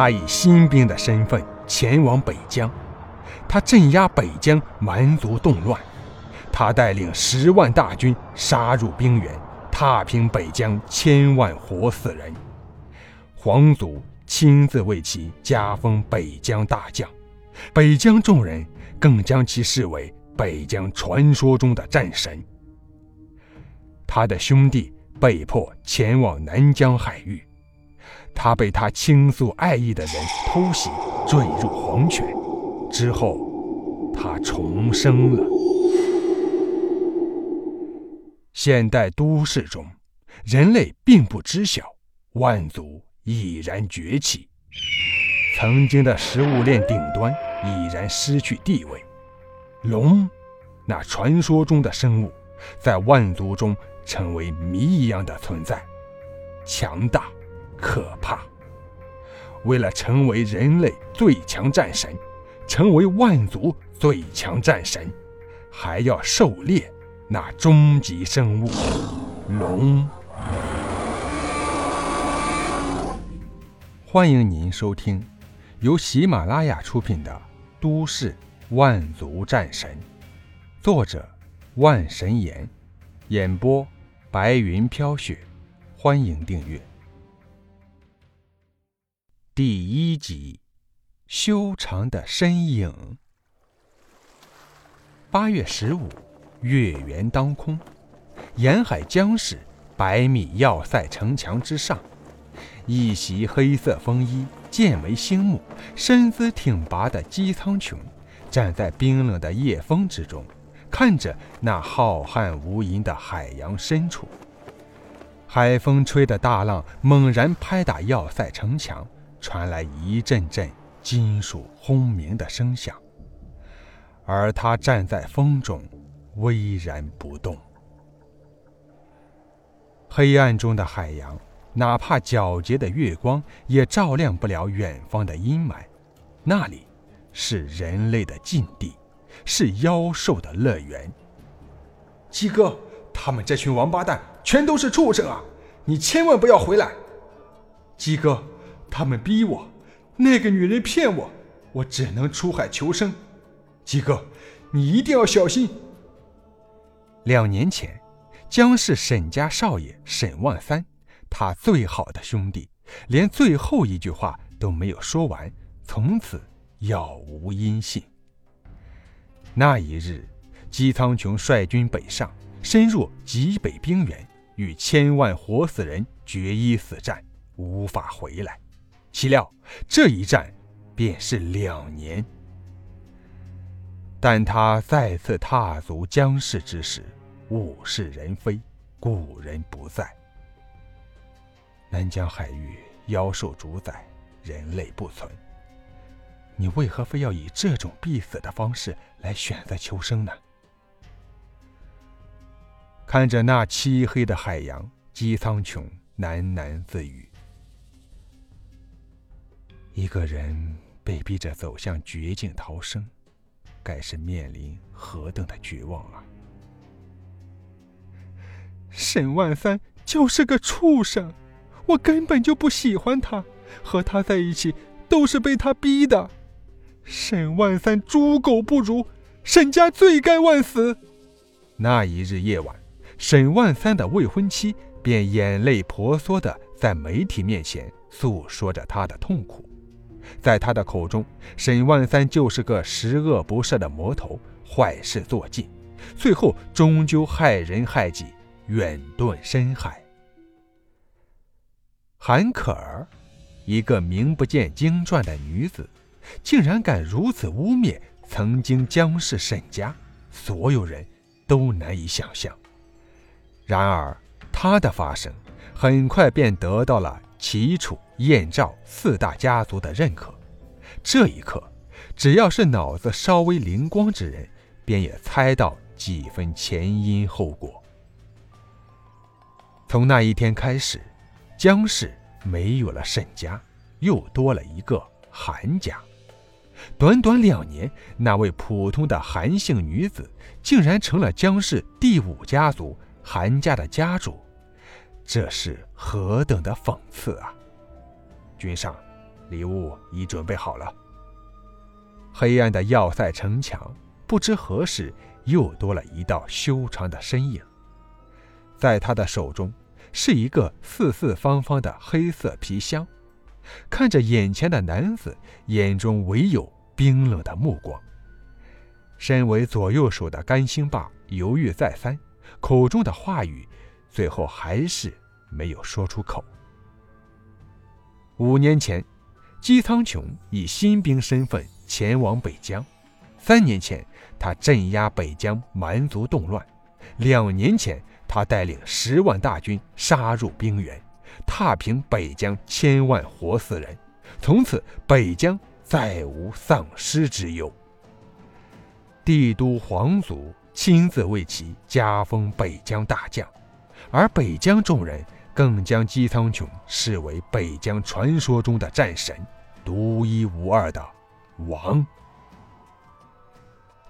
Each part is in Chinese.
他以新兵的身份前往北疆，他镇压北疆蛮族动乱，他带领十万大军杀入冰原，踏平北疆千万活死人。皇祖亲自为其加封北疆大将，北疆众人更将其视为北疆传说中的战神。他的兄弟被迫前往南疆海域，他被他倾诉爱意的人偷袭，坠入黄泉。之后，他重生了。现代都市中，人类并不知晓，万族已然崛起，曾经的食物链顶端已然失去地位。龙，那传说中的生物，在万族中。成为谜一样的存在，强大、可怕。为了成为人类最强战神，成为万族最强战神，还要狩猎那终极生物——龙。欢迎您收听由喜马拉雅出品的《都市万族战神》，作者万神言，演播。白云飘雪，欢迎订阅。第一集，修长的身影。八月十五，月圆当空，沿海江市百米要塞城墙之上，一袭黑色风衣、剑眉星目、身姿挺拔的姬苍穹，站在冰冷的夜风之中。看着那浩瀚无垠的海洋深处，海风吹的大浪猛然拍打要塞城墙，传来一阵阵金属轰鸣的声响。而他站在风中，巍然不动。黑暗中的海洋，哪怕皎洁的月光也照亮不了远方的阴霾。那里，是人类的禁地。是妖兽的乐园。鸡哥，他们这群王八蛋全都是畜生啊！你千万不要回来。鸡哥，他们逼我，那个女人骗我，我只能出海求生。鸡哥，你一定要小心。两年前，江氏沈家少爷沈万三，他最好的兄弟，连最后一句话都没有说完，从此杳无音信。那一日，姬苍穹率军北上，深入极北冰原，与千万活死人决一死战，无法回来。岂料这一战便是两年。但他再次踏足江市之时，物是人非，故人不在。南疆海域妖兽主宰，人类不存。你为何非要以这种必死的方式来选择求生呢？看着那漆黑的海洋，姬苍穹喃喃自语：“一个人被逼着走向绝境逃生，该是面临何等的绝望啊！”沈万三就是个畜生，我根本就不喜欢他，和他在一起都是被他逼的。沈万三猪狗不如，沈家罪该万死。那一日夜晚，沈万三的未婚妻便眼泪婆娑的在媒体面前诉说着他的痛苦。在他的口中，沈万三就是个十恶不赦的魔头，坏事做尽，最后终究害人害己，远遁深海。韩可儿，一个名不见经传的女子。竟然敢如此污蔑曾经江氏沈家，所有人都难以想象。然而，她的发声很快便得到了齐楚燕赵四大家族的认可。这一刻，只要是脑子稍微灵光之人，便也猜到几分前因后果。从那一天开始，江氏没有了沈家，又多了一个韩家。短短两年，那位普通的韩姓女子竟然成了江氏第五家族韩家的家主，这是何等的讽刺啊！君上，礼物已准备好了。黑暗的要塞城墙，不知何时又多了一道修长的身影。在他的手中是一个四四方方的黑色皮箱，看着眼前的男子，眼中唯有冰冷的目光。身为左右手的甘兴霸犹豫再三，口中的话语，最后还是没有说出口。五年前，姬苍穹以新兵身份前往北疆；三年前，他镇压北疆蛮族动乱；两年前，他带领十万大军杀入冰原，踏平北疆千万活死人，从此北疆再无丧尸之忧。帝都皇族亲自为其加封北疆大将，而北疆众人更将姬苍穹视为北疆传说中的战神，独一无二的王。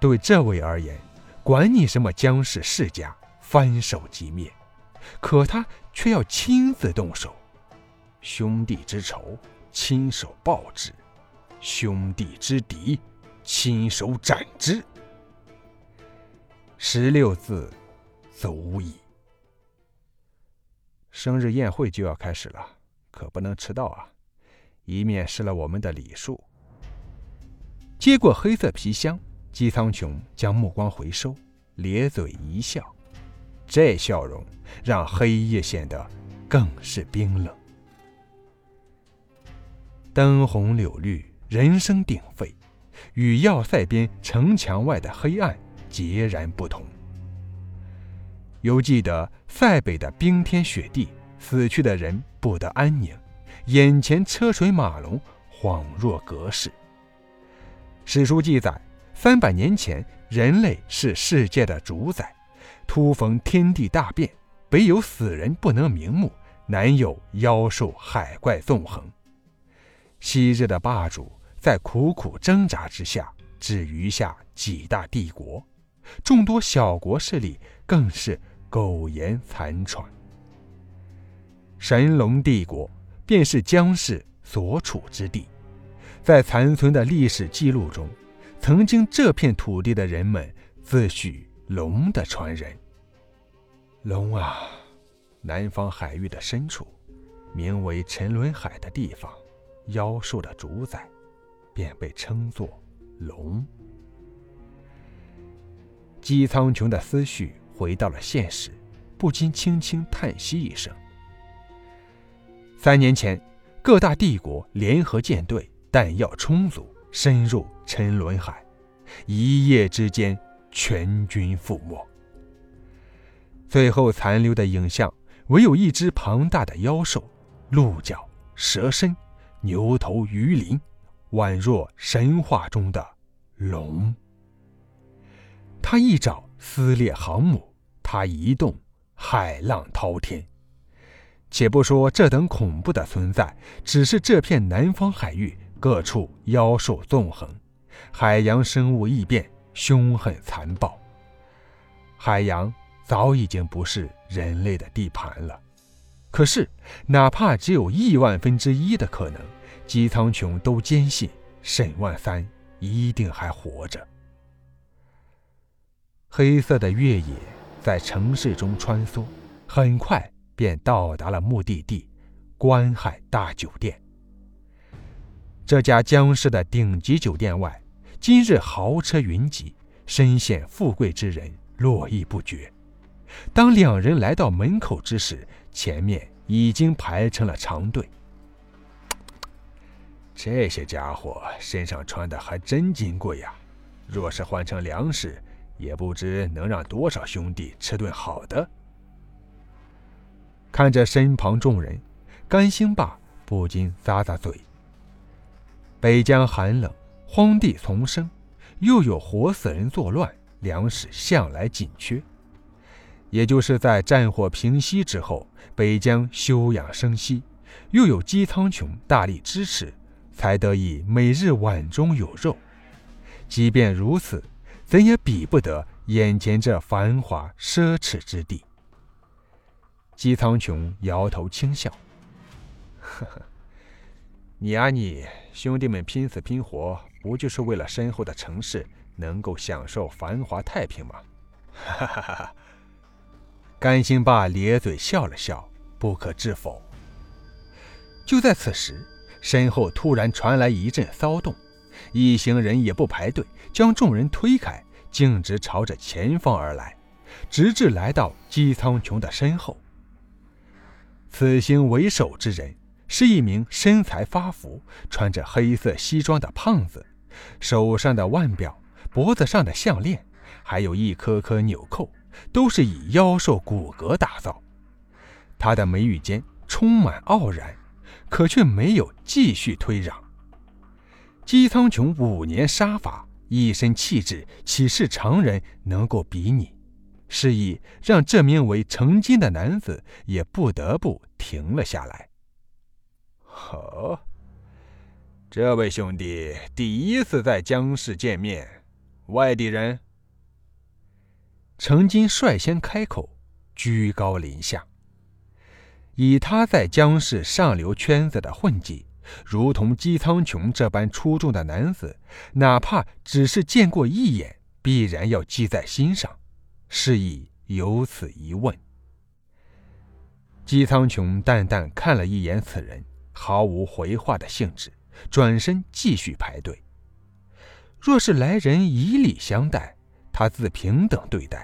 对这位而言，管你什么姜氏世家，翻手即灭，可他却要亲自动手，兄弟之仇，亲手报之；兄弟之敌，亲手斩之。十六字，足矣。生日宴会就要开始了，可不能迟到啊，以免失了我们的礼数。接过黑色皮箱，姬苍穹将目光回收，咧嘴一笑，这笑容让黑夜显得更是冰冷。灯红柳绿，人声鼎沸，与要塞边城墙外的黑暗。截然不同。犹记得塞北的冰天雪地，死去的人不得安宁，眼前车水马龙，恍若隔世。史书记载，三百年前，人类是世界的主宰，突逢天地大变，北有死人不能瞑目，南有妖兽海怪纵横。昔日的霸主在苦苦挣扎之下，只余下几大帝国。众多小国势力更是苟延残喘。神龙帝国便是姜氏所处之地，在残存的历史记录中，曾经这片土地的人们自诩龙的传人。龙啊，南方海域的深处，名为沉沦海的地方，妖兽的主宰，便被称作龙。姬苍穹的思绪回到了现实，不禁轻轻叹息一声。三年前，各大帝国联合舰队，弹药充足，深入沉沦海，一夜之间全军覆没。最后残留的影像，唯有一只庞大的妖兽，鹿角、蛇身、牛头、鱼鳞，宛若神话中的龙。他一爪撕裂航母，他一动海浪滔天。且不说这等恐怖的存在，只是这片南方海域各处妖兽纵横，海洋生物异变，凶狠残暴。海洋早已经不是人类的地盘了。可是，哪怕只有亿万分之一的可能，姬苍穹都坚信沈万三一定还活着。黑色的越野在城市中穿梭，很快便到达了目的地——观海大酒店。这家江市的顶级酒店外，今日豪车云集，身显富贵之人络绎不绝。当两人来到门口之时，前面已经排成了长队。这些家伙身上穿的还真金贵呀！若是换成粮食，也不知能让多少兄弟吃顿好的。看着身旁众人，甘兴霸不禁咂咂嘴。北疆寒冷，荒地丛生，又有活死人作乱，粮食向来紧缺。也就是在战火平息之后，北疆休养生息，又有姬苍穹大力支持，才得以每日碗中有肉。即便如此。怎也比不得眼前这繁华奢侈之地。姬苍穹摇头轻笑：“呵呵，你啊你，兄弟们拼死拼活，不就是为了身后的城市能够享受繁华太平吗？哈哈哈哈！甘兴霸咧嘴笑了笑，不可置否。就在此时，身后突然传来一阵骚动，一行人也不排队，将众人推开，径直朝着前方而来，直至来到姬苍穹的身后。此行为首之人。是一名身材发福、穿着黑色西装的胖子，手上的腕表、脖子上的项链，还有一颗颗纽扣，都是以妖兽骨骼打造。他的眉宇间充满傲然，可却没有继续推让。姬苍穹五年杀伐，一身气质，岂是常人能够比拟？示意让这名为成金的男子也不得不停了下来。哦，这位兄弟第一次在江市见面，外地人。成金率先开口，居高临下。以他在江市上流圈子的混迹，如同姬苍穹这般出众的男子，哪怕只是见过一眼，必然要记在心上。是以有此一问。姬苍穹淡淡看了一眼此人。毫无回话的兴致，转身继续排队。若是来人以礼相待，他自平等对待；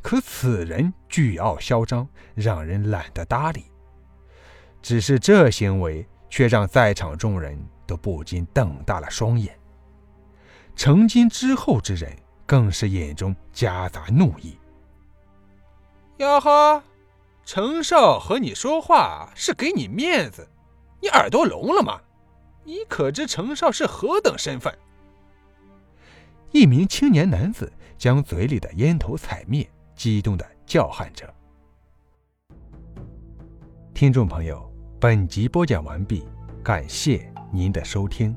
可此人倨傲嚣张，让人懒得搭理。只是这行为却让在场众人都不禁瞪大了双眼。成金之后之人更是眼中夹杂怒意。哟呵，程少和你说话是给你面子。你耳朵聋了吗？你可知程少是何等身份？一名青年男子将嘴里的烟头踩灭，激动的叫喊着。听众朋友，本集播讲完毕，感谢您的收听。